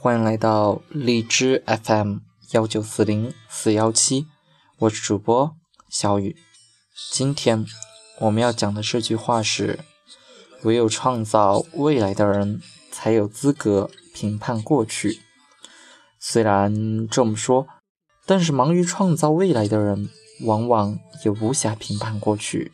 欢迎来到荔枝 FM 幺九四零四幺七，我是主播小雨。今天我们要讲的这句话是：唯有创造未来的人，才有资格评判过去。虽然这么说，但是忙于创造未来的人，往往也无暇评判过去。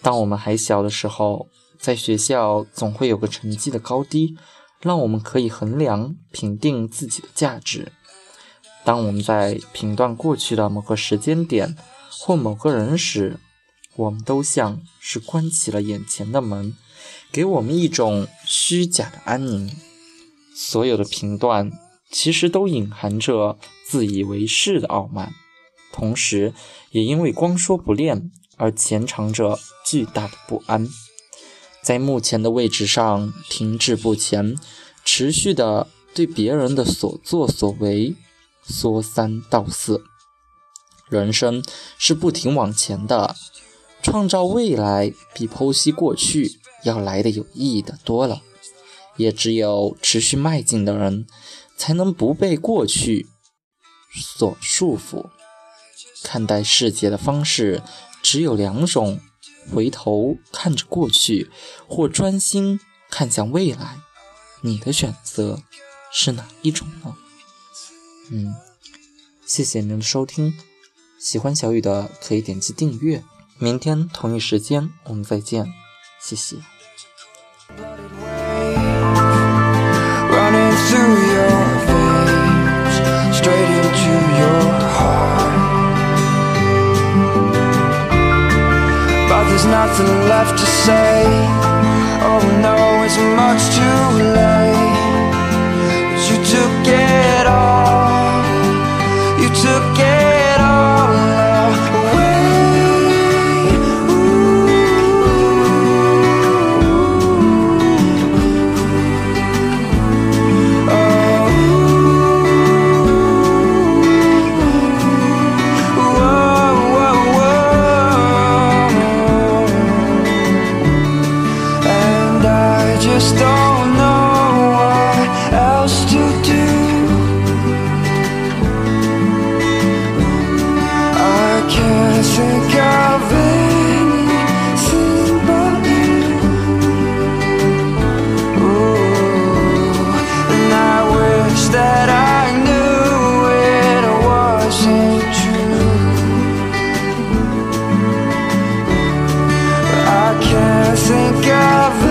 当我们还小的时候，在学校总会有个成绩的高低，让我们可以衡量、评定自己的价值。当我们在评断过去的某个时间点或某个人时，我们都像是关起了眼前的门，给我们一种虚假的安宁。所有的评断其实都隐含着自以为是的傲慢，同时也因为光说不练。而潜藏着巨大的不安，在目前的位置上停滞不前，持续的对别人的所作所为说三道四。人生是不停往前的，创造未来比剖析过去要来的有意义的多了。也只有持续迈进的人，才能不被过去所束缚，看待世界的方式。只有两种：回头看着过去，或专心看向未来。你的选择是哪一种呢？嗯，谢谢您的收听。喜欢小雨的可以点击订阅。明天同一时间我们再见，谢谢。There's nothing left to say. Oh no, it's much too late. You took it all. You took it think of